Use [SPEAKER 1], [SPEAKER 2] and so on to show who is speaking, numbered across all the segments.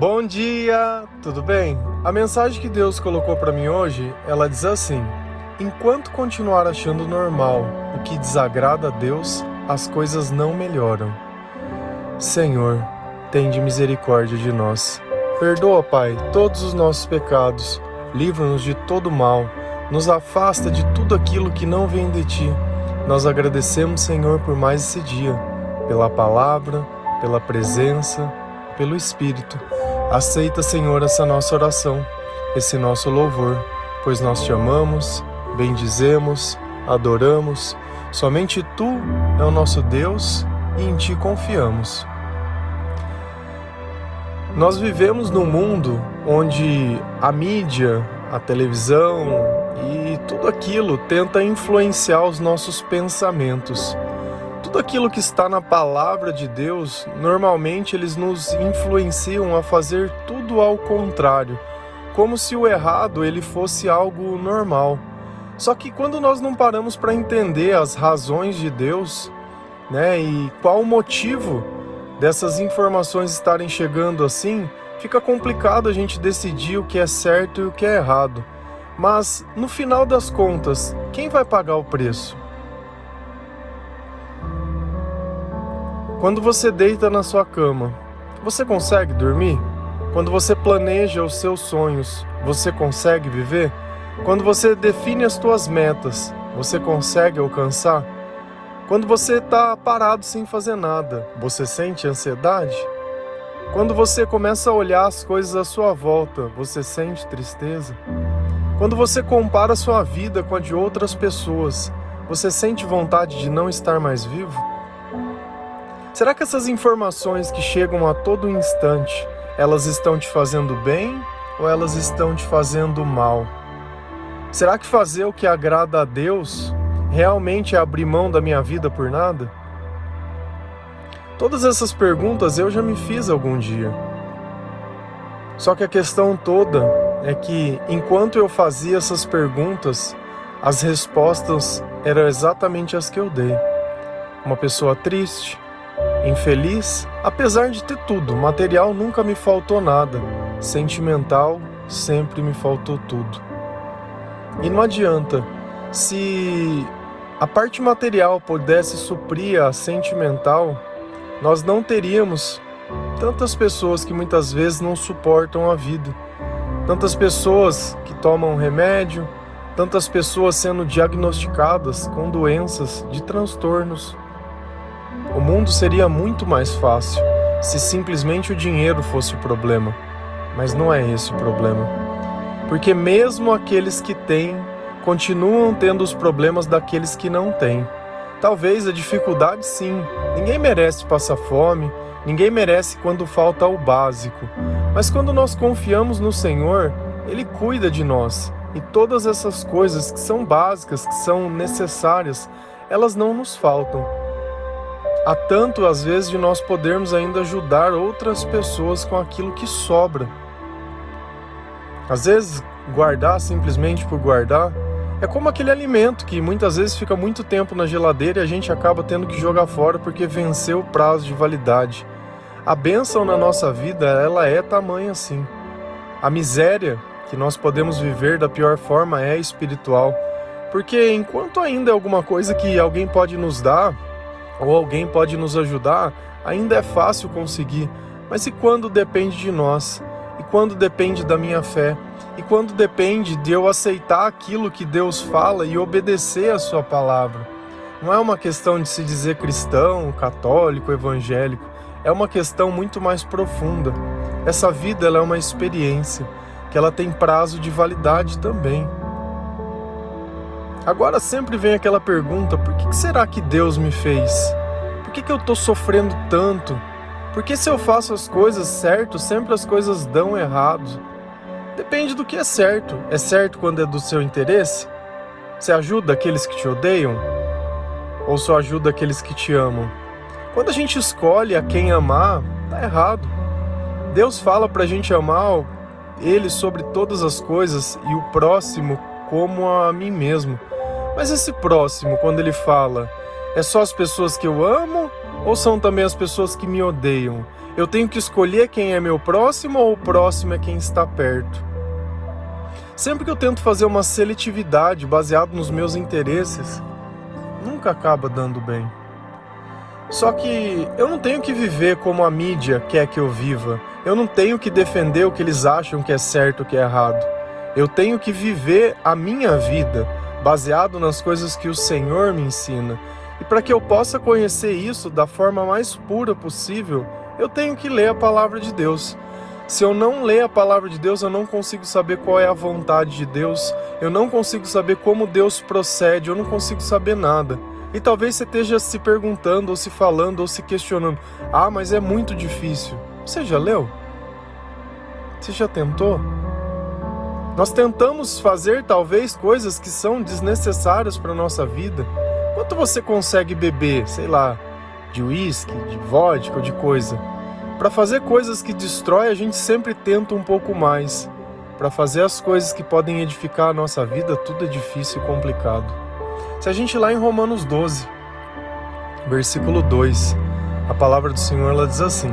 [SPEAKER 1] Bom dia, tudo bem? A mensagem que Deus colocou para mim hoje, ela diz assim: Enquanto continuar achando normal o que desagrada a Deus, as coisas não melhoram. Senhor, tende misericórdia de nós. Perdoa, Pai, todos os nossos pecados, livra-nos de todo mal, nos afasta de tudo aquilo que não vem de ti. Nós agradecemos, Senhor, por mais esse dia, pela palavra, pela presença, pelo Espírito. Aceita, Senhor, essa nossa oração, esse nosso louvor, pois nós te amamos, bendizemos, adoramos. Somente tu é o nosso Deus e em ti confiamos. Nós vivemos num mundo onde a mídia, a televisão e tudo aquilo tenta influenciar os nossos pensamentos. Tudo aquilo que está na palavra de Deus, normalmente eles nos influenciam a fazer tudo ao contrário, como se o errado ele fosse algo normal. Só que quando nós não paramos para entender as razões de Deus, né, e qual o motivo dessas informações estarem chegando assim, fica complicado a gente decidir o que é certo e o que é errado. Mas no final das contas, quem vai pagar o preço? Quando você deita na sua cama, você consegue dormir? Quando você planeja os seus sonhos, você consegue viver? Quando você define as suas metas, você consegue alcançar? Quando você está parado sem fazer nada, você sente ansiedade? Quando você começa a olhar as coisas à sua volta, você sente tristeza? Quando você compara sua vida com a de outras pessoas, você sente vontade de não estar mais vivo? Será que essas informações que chegam a todo instante, elas estão te fazendo bem ou elas estão te fazendo mal? Será que fazer o que agrada a Deus realmente é abrir mão da minha vida por nada? Todas essas perguntas eu já me fiz algum dia. Só que a questão toda é que enquanto eu fazia essas perguntas, as respostas eram exatamente as que eu dei. Uma pessoa triste, infeliz, apesar de ter tudo, material nunca me faltou nada, sentimental sempre me faltou tudo. E não adianta, se a parte material pudesse suprir a sentimental, nós não teríamos tantas pessoas que muitas vezes não suportam a vida, tantas pessoas que tomam remédio, tantas pessoas sendo diagnosticadas com doenças de transtornos. O mundo seria muito mais fácil se simplesmente o dinheiro fosse o problema, mas não é esse o problema. Porque mesmo aqueles que têm continuam tendo os problemas daqueles que não têm. Talvez a dificuldade sim, ninguém merece passar fome, ninguém merece quando falta o básico. Mas quando nós confiamos no Senhor, Ele cuida de nós. E todas essas coisas que são básicas, que são necessárias, elas não nos faltam. Há tanto, às vezes, de nós podermos ainda ajudar outras pessoas com aquilo que sobra. Às vezes, guardar simplesmente por guardar é como aquele alimento que muitas vezes fica muito tempo na geladeira e a gente acaba tendo que jogar fora porque venceu o prazo de validade. A bênção na nossa vida, ela é tamanha assim. A miséria que nós podemos viver da pior forma é espiritual. Porque enquanto ainda é alguma coisa que alguém pode nos dar, ou alguém pode nos ajudar, ainda é fácil conseguir. Mas e quando depende de nós? E quando depende da minha fé? E quando depende de eu aceitar aquilo que Deus fala e obedecer a Sua palavra? Não é uma questão de se dizer cristão, católico, evangélico. É uma questão muito mais profunda. Essa vida ela é uma experiência que ela tem prazo de validade também. Agora sempre vem aquela pergunta: por que será que Deus me fez? Por que, que eu estou sofrendo tanto? Porque se eu faço as coisas certo, sempre as coisas dão errado. Depende do que é certo. É certo quando é do seu interesse? Você ajuda aqueles que te odeiam? Ou só ajuda aqueles que te amam? Quando a gente escolhe a quem amar, tá errado. Deus fala pra gente amar Ele sobre todas as coisas e o próximo como a mim mesmo. Mas esse próximo, quando ele fala, é só as pessoas que eu amo ou são também as pessoas que me odeiam? Eu tenho que escolher quem é meu próximo ou o próximo é quem está perto. Sempre que eu tento fazer uma seletividade baseado nos meus interesses, nunca acaba dando bem. Só que eu não tenho que viver como a mídia quer que eu viva. Eu não tenho que defender o que eles acham que é certo, o que é errado. Eu tenho que viver a minha vida baseado nas coisas que o Senhor me ensina. E para que eu possa conhecer isso da forma mais pura possível, eu tenho que ler a palavra de Deus. Se eu não ler a palavra de Deus, eu não consigo saber qual é a vontade de Deus, eu não consigo saber como Deus procede, eu não consigo saber nada. E talvez você esteja se perguntando, ou se falando, ou se questionando: ah, mas é muito difícil. Você já leu? Você já tentou? Nós tentamos fazer talvez coisas que são desnecessárias para nossa vida. Quanto você consegue beber, sei lá, de uísque, de vodka ou de coisa? Para fazer coisas que destrói, a gente sempre tenta um pouco mais. Para fazer as coisas que podem edificar a nossa vida, tudo é difícil e complicado. Se a gente lá em Romanos 12, versículo 2, a palavra do Senhor ela diz assim: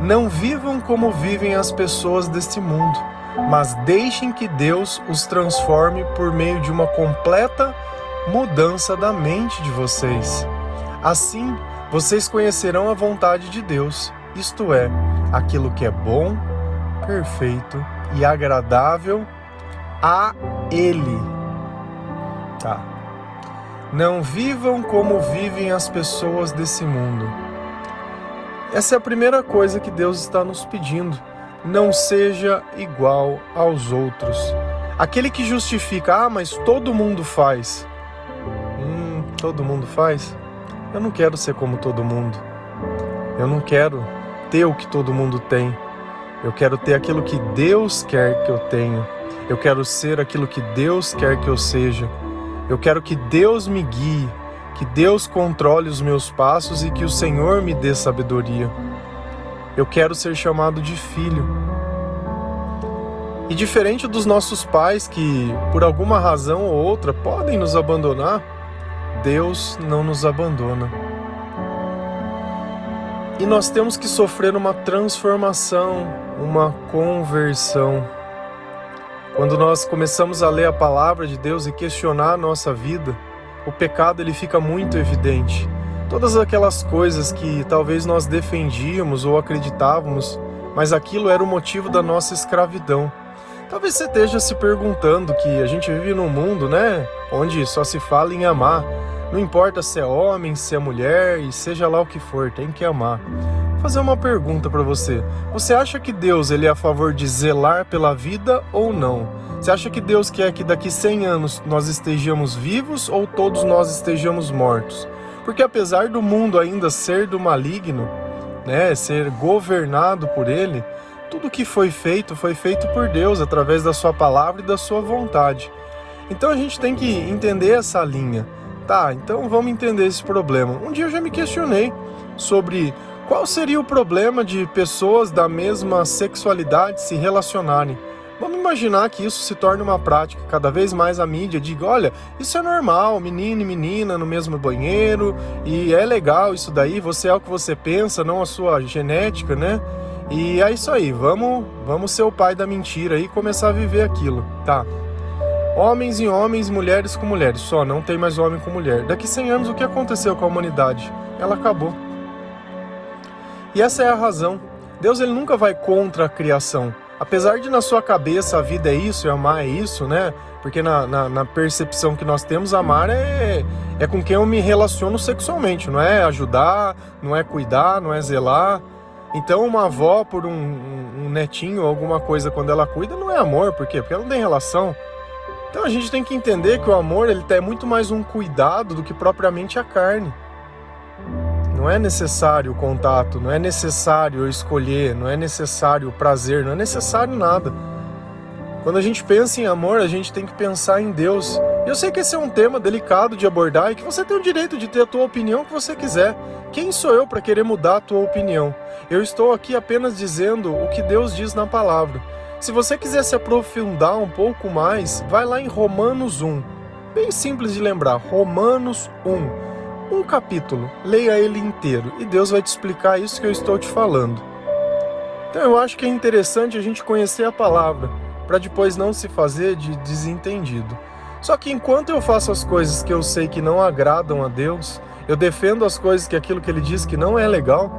[SPEAKER 1] Não vivam como vivem as pessoas deste mundo, mas deixem que Deus os transforme por meio de uma completa mudança da mente de vocês. Assim, vocês conhecerão a vontade de Deus, isto é, aquilo que é bom, perfeito e agradável a Ele. Tá. Não vivam como vivem as pessoas desse mundo. Essa é a primeira coisa que Deus está nos pedindo. Não seja igual aos outros. Aquele que justifica, ah, mas todo mundo faz. Hum, todo mundo faz? Eu não quero ser como todo mundo. Eu não quero ter o que todo mundo tem. Eu quero ter aquilo que Deus quer que eu tenha. Eu quero ser aquilo que Deus quer que eu seja. Eu quero que Deus me guie, que Deus controle os meus passos e que o Senhor me dê sabedoria. Eu quero ser chamado de filho. E diferente dos nossos pais que, por alguma razão ou outra, podem nos abandonar, Deus não nos abandona. E nós temos que sofrer uma transformação, uma conversão. Quando nós começamos a ler a palavra de Deus e questionar a nossa vida, o pecado ele fica muito evidente. Todas aquelas coisas que talvez nós defendíamos ou acreditávamos, mas aquilo era o motivo da nossa escravidão. Talvez você esteja se perguntando que a gente vive num mundo, né, onde só se fala em amar. Não importa se é homem, se é mulher e seja lá o que for, tem que amar fazer uma pergunta para você. Você acha que Deus ele é a favor de zelar pela vida ou não? Você acha que Deus quer que daqui 100 anos nós estejamos vivos ou todos nós estejamos mortos? Porque apesar do mundo ainda ser do maligno, né, ser governado por ele, tudo que foi feito foi feito por Deus através da sua palavra e da sua vontade. Então a gente tem que entender essa linha. Tá, então vamos entender esse problema. Um dia eu já me questionei sobre qual seria o problema de pessoas da mesma sexualidade se relacionarem? Vamos imaginar que isso se torne uma prática. Cada vez mais a mídia diga: olha, isso é normal, menino e menina no mesmo banheiro, e é legal isso daí, você é o que você pensa, não a sua genética, né? E é isso aí, vamos, vamos ser o pai da mentira e começar a viver aquilo, tá? Homens e homens, mulheres com mulheres, só não tem mais homem com mulher. Daqui 100 anos, o que aconteceu com a humanidade? Ela acabou. E essa é a razão. Deus ele nunca vai contra a criação. Apesar de na sua cabeça a vida é isso e amar é isso, né? Porque na, na, na, percepção que nós temos, amar é, é com quem eu me relaciono sexualmente, não é ajudar, não é cuidar, não é zelar. Então, uma avó por um, um, um netinho, alguma coisa, quando ela cuida, não é amor, por quê? Porque ela não tem relação. Então a gente tem que entender que o amor ele é muito mais um cuidado do que propriamente a carne. Não é necessário o contato, não é necessário eu escolher, não é necessário o prazer, não é necessário nada. Quando a gente pensa em amor, a gente tem que pensar em Deus. Eu sei que esse é um tema delicado de abordar e que você tem o direito de ter a tua opinião que você quiser. Quem sou eu para querer mudar a tua opinião? Eu estou aqui apenas dizendo o que Deus diz na palavra. Se você quiser se aprofundar um pouco mais, vai lá em Romanos 1. Bem simples de lembrar, Romanos 1 um capítulo, leia ele inteiro e Deus vai te explicar isso que eu estou te falando. Então eu acho que é interessante a gente conhecer a palavra para depois não se fazer de desentendido. Só que enquanto eu faço as coisas que eu sei que não agradam a Deus, eu defendo as coisas que aquilo que ele diz que não é legal,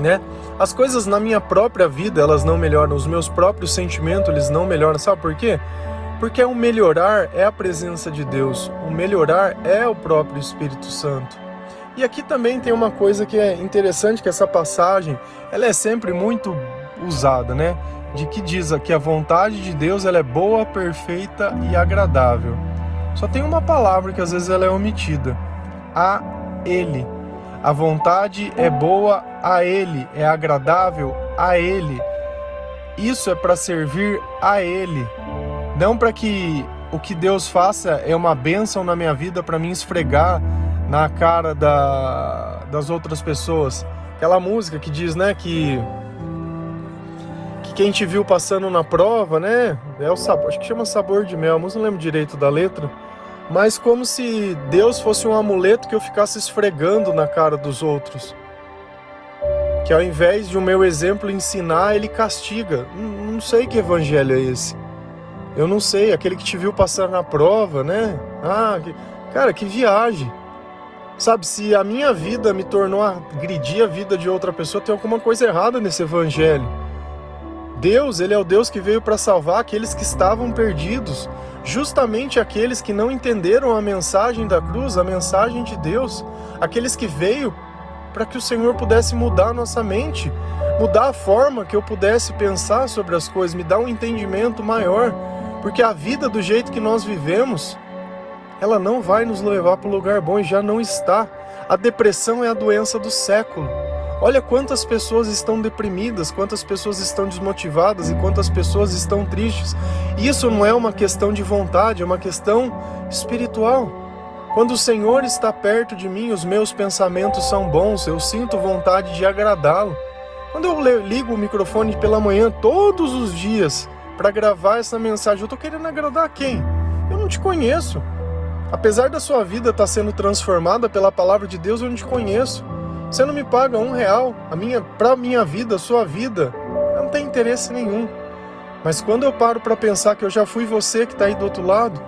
[SPEAKER 1] né? As coisas na minha própria vida, elas não melhoram, os meus próprios sentimentos, eles não melhoram. Sabe por quê? Porque o melhorar é a presença de Deus, o melhorar é o próprio Espírito Santo. E aqui também tem uma coisa que é interessante, que essa passagem, ela é sempre muito usada, né? De que diz que a vontade de Deus ela é boa, perfeita e agradável. Só tem uma palavra que às vezes ela é omitida. A Ele. A vontade é boa a Ele, é agradável a Ele. Isso é para servir a Ele. Não para que o que Deus faça é uma bênção na minha vida para me esfregar na cara da, das outras pessoas. Aquela música que diz, né, que que quem te viu passando na prova, né, é o sabor, acho que chama sabor de mel, mas não lembro direito da letra. Mas como se Deus fosse um amuleto que eu ficasse esfregando na cara dos outros. Que ao invés de o meu exemplo ensinar, ele castiga. Não sei que evangelho é esse. Eu não sei, aquele que te viu passar na prova, né? Ah, que... cara, que viagem. Sabe, se a minha vida me tornou agredir a vida de outra pessoa, tem alguma coisa errada nesse evangelho. Deus, ele é o Deus que veio para salvar aqueles que estavam perdidos, justamente aqueles que não entenderam a mensagem da cruz, a mensagem de Deus, aqueles que veio para que o Senhor pudesse mudar a nossa mente, mudar a forma que eu pudesse pensar sobre as coisas, me dar um entendimento maior porque a vida do jeito que nós vivemos, ela não vai nos levar para o lugar bom e já não está. A depressão é a doença do século. Olha quantas pessoas estão deprimidas, quantas pessoas estão desmotivadas e quantas pessoas estão tristes. Isso não é uma questão de vontade, é uma questão espiritual. Quando o Senhor está perto de mim, os meus pensamentos são bons, eu sinto vontade de agradá-lo. Quando eu ligo o microfone pela manhã todos os dias, para gravar essa mensagem. Eu tô querendo agradar quem? Eu não te conheço. Apesar da sua vida estar tá sendo transformada pela palavra de Deus, eu não te conheço. Você não me paga um real. A minha, pra minha vida, a sua vida, não tem interesse nenhum. Mas quando eu paro para pensar que eu já fui você que está aí do outro lado,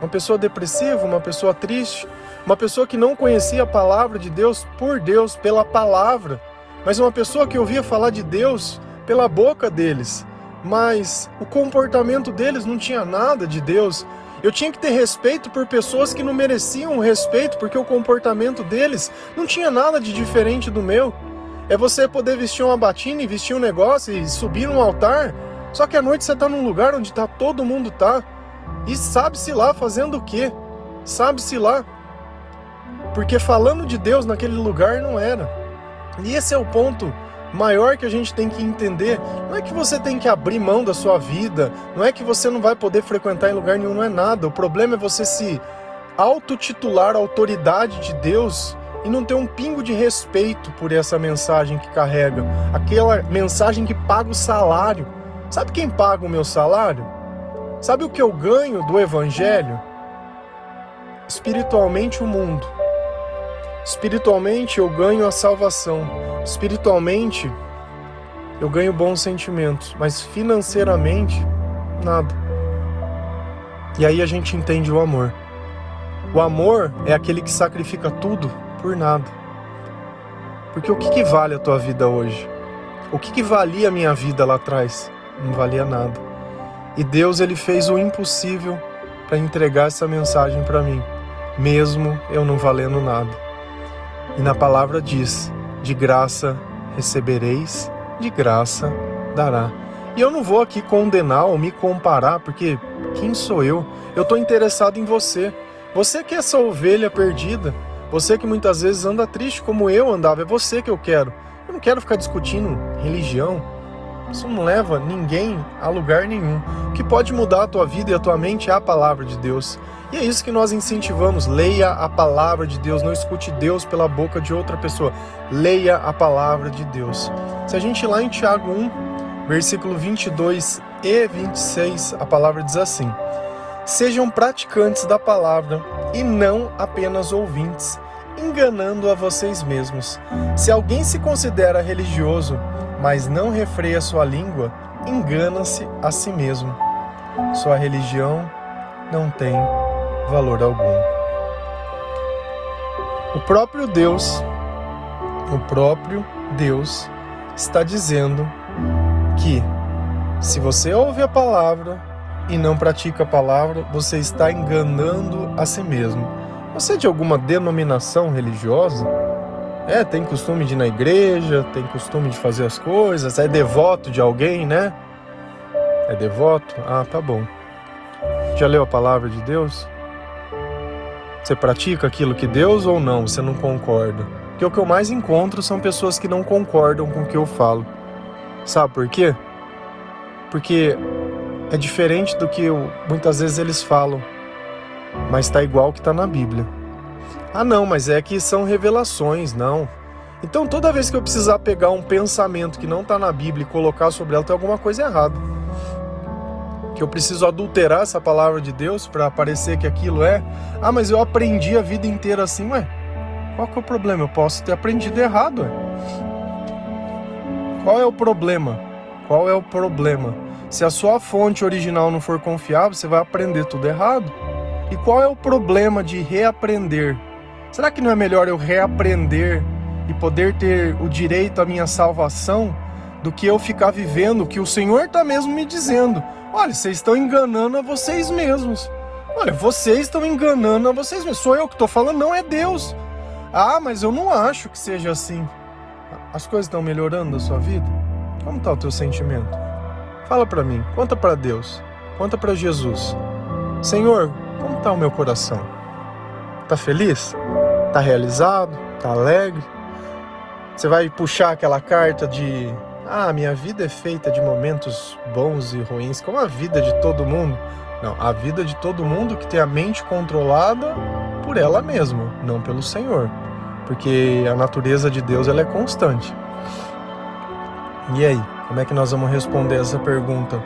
[SPEAKER 1] uma pessoa depressiva, uma pessoa triste, uma pessoa que não conhecia a palavra de Deus por Deus, pela palavra, mas uma pessoa que ouvia falar de Deus pela boca deles, mas o comportamento deles não tinha nada de Deus. Eu tinha que ter respeito por pessoas que não mereciam respeito, porque o comportamento deles não tinha nada de diferente do meu. É você poder vestir uma batina e vestir um negócio e subir num altar, só que à noite você está num lugar onde tá, todo mundo tá. E sabe-se lá fazendo o quê? Sabe-se lá. Porque falando de Deus naquele lugar não era. E esse é o ponto maior que a gente tem que entender não é que você tem que abrir mão da sua vida, não é que você não vai poder frequentar em lugar nenhum, não é nada. O problema é você se autotitular autoridade de Deus e não ter um pingo de respeito por essa mensagem que carrega, aquela mensagem que paga o salário. Sabe quem paga o meu salário? Sabe o que eu ganho do evangelho? Espiritualmente o mundo. Espiritualmente eu ganho a salvação. Espiritualmente, eu ganho bons sentimentos, mas financeiramente, nada. E aí a gente entende o amor. O amor é aquele que sacrifica tudo por nada. Porque o que, que vale a tua vida hoje? O que, que valia a minha vida lá atrás? Não valia nada. E Deus ele fez o impossível para entregar essa mensagem para mim, mesmo eu não valendo nada. E na palavra diz de graça recebereis, de graça dará. E eu não vou aqui condenar ou me comparar, porque quem sou eu? Eu estou interessado em você. Você que é essa ovelha perdida, você que muitas vezes anda triste como eu andava, é você que eu quero. Eu não quero ficar discutindo religião. Isso não leva ninguém a lugar nenhum. O que pode mudar a tua vida e a tua mente é a palavra de Deus. E é isso que nós incentivamos. Leia a palavra de Deus, não escute Deus pela boca de outra pessoa. Leia a palavra de Deus. Se a gente ir lá em Tiago 1, versículo 22 e 26, a palavra diz assim: Sejam praticantes da palavra e não apenas ouvintes, enganando a vocês mesmos. Se alguém se considera religioso, mas não refreia sua língua, engana-se a si mesmo. Sua religião não tem valor algum. O próprio Deus, o próprio Deus está dizendo que se você ouve a palavra e não pratica a palavra, você está enganando a si mesmo. Você é de alguma denominação religiosa? É, tem costume de ir na igreja, tem costume de fazer as coisas, é devoto de alguém, né? É devoto? Ah, tá bom. Já leu a palavra de Deus? Você pratica aquilo que Deus ou não? Você não concorda? Porque o que eu mais encontro são pessoas que não concordam com o que eu falo. Sabe por quê? Porque é diferente do que eu, muitas vezes eles falam, mas está igual que está na Bíblia. Ah, não, mas é que são revelações, não. Então toda vez que eu precisar pegar um pensamento que não está na Bíblia e colocar sobre ela, tem alguma coisa errada. Que eu preciso adulterar essa palavra de Deus para parecer que aquilo é. Ah, mas eu aprendi a vida inteira assim, ué. Qual que é o problema? Eu posso ter aprendido errado, ué. Qual é o problema? Qual é o problema? Se a sua fonte original não for confiável, você vai aprender tudo errado. E qual é o problema de reaprender? Será que não é melhor eu reaprender e poder ter o direito à minha salvação do que eu ficar vivendo o que o Senhor está mesmo me dizendo? Olha, vocês estão enganando a vocês mesmos. Olha, vocês estão enganando a vocês mesmos. Sou eu que estou falando, não é Deus. Ah, mas eu não acho que seja assim. As coisas estão melhorando na sua vida? Como está o teu sentimento? Fala para mim, conta para Deus, conta para Jesus. Senhor, como está o meu coração? Tá feliz? Tá realizado? Tá alegre? Você vai puxar aquela carta de ah, minha vida é feita de momentos bons e ruins, como a vida de todo mundo. Não, a vida de todo mundo que tem a mente controlada por ela mesma, não pelo Senhor. Porque a natureza de Deus ela é constante. E aí, como é que nós vamos responder essa pergunta?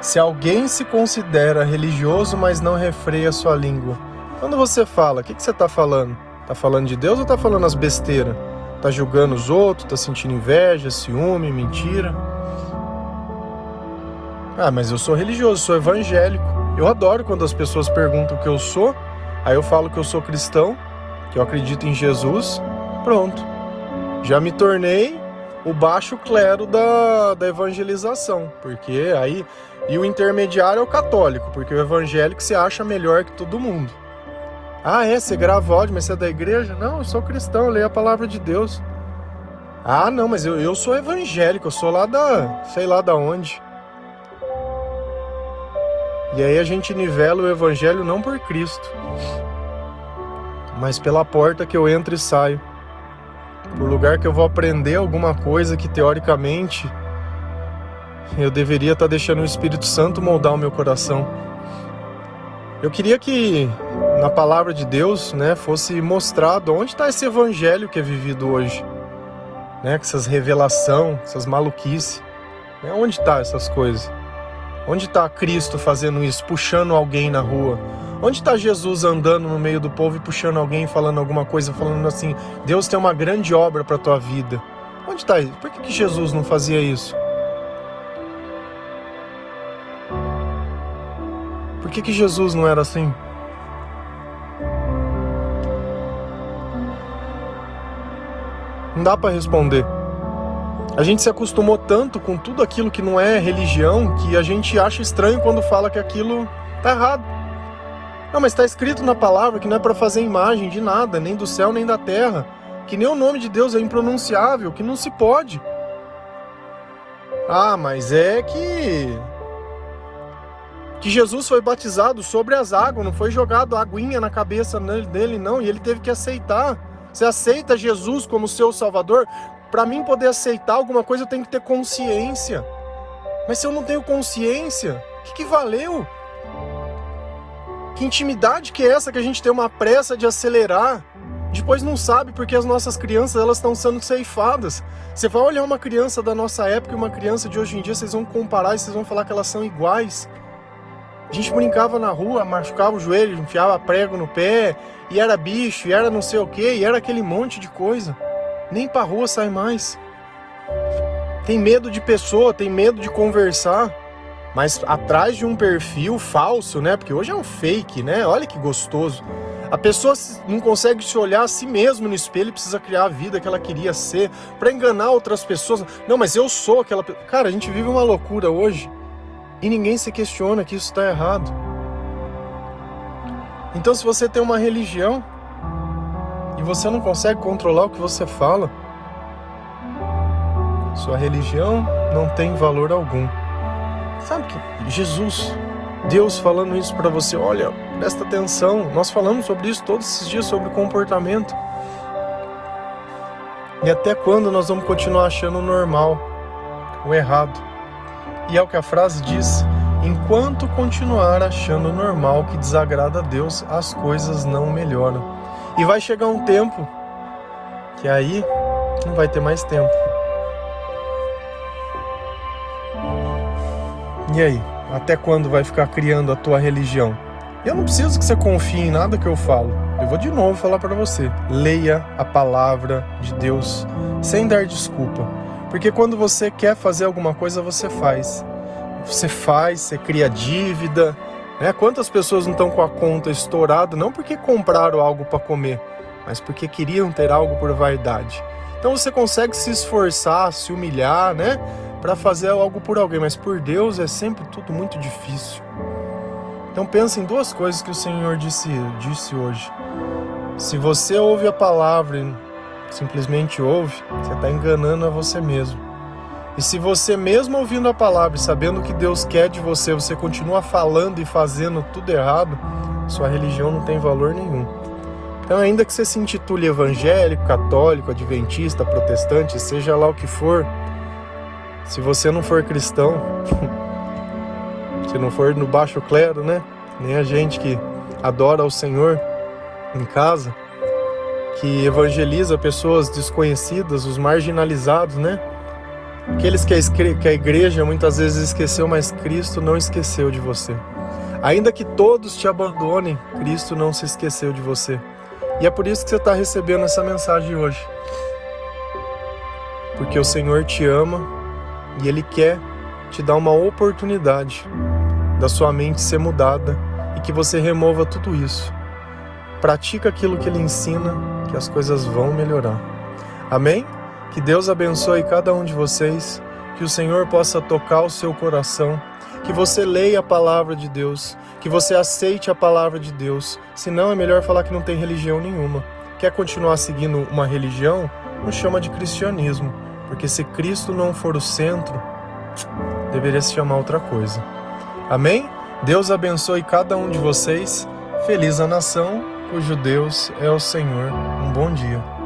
[SPEAKER 1] Se alguém se considera religioso, mas não refreia sua língua, quando você fala, o que, que você está falando? Está falando de Deus ou está falando as besteiras? Está julgando os outros? Está sentindo inveja, ciúme, mentira? Ah, mas eu sou religioso, sou evangélico. Eu adoro quando as pessoas perguntam o que eu sou, aí eu falo que eu sou cristão, que eu acredito em Jesus, pronto. Já me tornei o baixo clero da, da evangelização, porque aí e o intermediário é o católico, porque o evangélico se acha melhor que todo mundo. Ah, é? Você grava áudio, mas você é da igreja? Não, eu sou cristão, eu leio a palavra de Deus. Ah, não, mas eu, eu sou evangélico, eu sou lá da. sei lá da onde. E aí a gente nivela o evangelho não por Cristo, mas pela porta que eu entro e saio por lugar que eu vou aprender alguma coisa que teoricamente eu deveria estar tá deixando o Espírito Santo moldar o meu coração. Eu queria que na palavra de Deus, né, fosse mostrado onde está esse evangelho que é vivido hoje, né, com essas revelação, essas maluquices, né, onde está essas coisas? Onde está Cristo fazendo isso, puxando alguém na rua? Onde está Jesus andando no meio do povo e puxando alguém, falando alguma coisa, falando assim: Deus tem uma grande obra para tua vida? Onde está isso? Por que, que Jesus não fazia isso? Por que, que Jesus não era assim? Não dá para responder. A gente se acostumou tanto com tudo aquilo que não é religião que a gente acha estranho quando fala que aquilo tá errado. Não, mas está escrito na palavra que não é para fazer imagem de nada, nem do céu nem da terra, que nem o nome de Deus é impronunciável, que não se pode. Ah, mas é que que Jesus foi batizado sobre as águas, não foi jogado aguinha na cabeça dele não, e ele teve que aceitar. Você aceita Jesus como seu salvador? Para mim poder aceitar alguma coisa eu tenho que ter consciência. Mas se eu não tenho consciência, o que, que valeu? Que intimidade que é essa que a gente tem uma pressa de acelerar? Depois não sabe porque as nossas crianças elas estão sendo ceifadas. Você vai olhar uma criança da nossa época e uma criança de hoje em dia, vocês vão comparar e vocês vão falar que elas são iguais. A gente brincava na rua, machucava o joelho, enfiava prego no pé, e era bicho, e era não sei o que, e era aquele monte de coisa. Nem pra rua sai mais. Tem medo de pessoa, tem medo de conversar. Mas atrás de um perfil falso, né? Porque hoje é um fake, né? Olha que gostoso. A pessoa não consegue se olhar a si mesmo no espelho e precisa criar a vida que ela queria ser para enganar outras pessoas. Não, mas eu sou aquela. Cara, a gente vive uma loucura hoje e ninguém se questiona que isso está errado. Então, se você tem uma religião e você não consegue controlar o que você fala, sua religião não tem valor algum. Sabe que Jesus, Deus falando isso para você, olha, presta atenção. Nós falamos sobre isso todos esses dias sobre comportamento. E até quando nós vamos continuar achando normal o errado? E é o que a frase diz: enquanto continuar achando normal que desagrada a Deus, as coisas não melhoram. E vai chegar um tempo que aí não vai ter mais tempo. E aí? Até quando vai ficar criando a tua religião? Eu não preciso que você confie em nada que eu falo. Eu vou de novo falar para você. Leia a palavra de Deus sem dar desculpa. Porque quando você quer fazer alguma coisa, você faz. Você faz, você cria dívida. Né? Quantas pessoas não estão com a conta estourada não porque compraram algo para comer, mas porque queriam ter algo por vaidade. Então você consegue se esforçar, se humilhar, né? para fazer algo por alguém, mas por Deus é sempre tudo muito difícil. Então pense em duas coisas que o Senhor disse, disse hoje. Se você ouve a palavra simplesmente ouve, você está enganando a você mesmo. E se você mesmo ouvindo a palavra e sabendo o que Deus quer de você, você continua falando e fazendo tudo errado, sua religião não tem valor nenhum. Então, ainda que você se intitule evangélico, católico, adventista, protestante, seja lá o que for, se você não for cristão, se não for no baixo clero, né? Nem a gente que adora o Senhor em casa, que evangeliza pessoas desconhecidas, os marginalizados, né? Aqueles que a, igreja muitas vezes esqueceu, mas Cristo não esqueceu de você. Ainda que todos te abandonem, Cristo não se esqueceu de você. E é por isso que você está recebendo essa mensagem hoje. Porque o Senhor te ama e Ele quer te dar uma oportunidade da sua mente ser mudada e que você remova tudo isso. Pratica aquilo que Ele ensina, que as coisas vão melhorar. Amém? Que Deus abençoe cada um de vocês, que o Senhor possa tocar o seu coração, que você leia a palavra de Deus, que você aceite a palavra de Deus. Senão é melhor falar que não tem religião nenhuma. Quer continuar seguindo uma religião? Não chama de cristianismo porque se Cristo não for o centro, deveria se chamar outra coisa. Amém? Deus abençoe cada um de vocês. Feliz a nação cujo Deus é o Senhor. Um bom dia.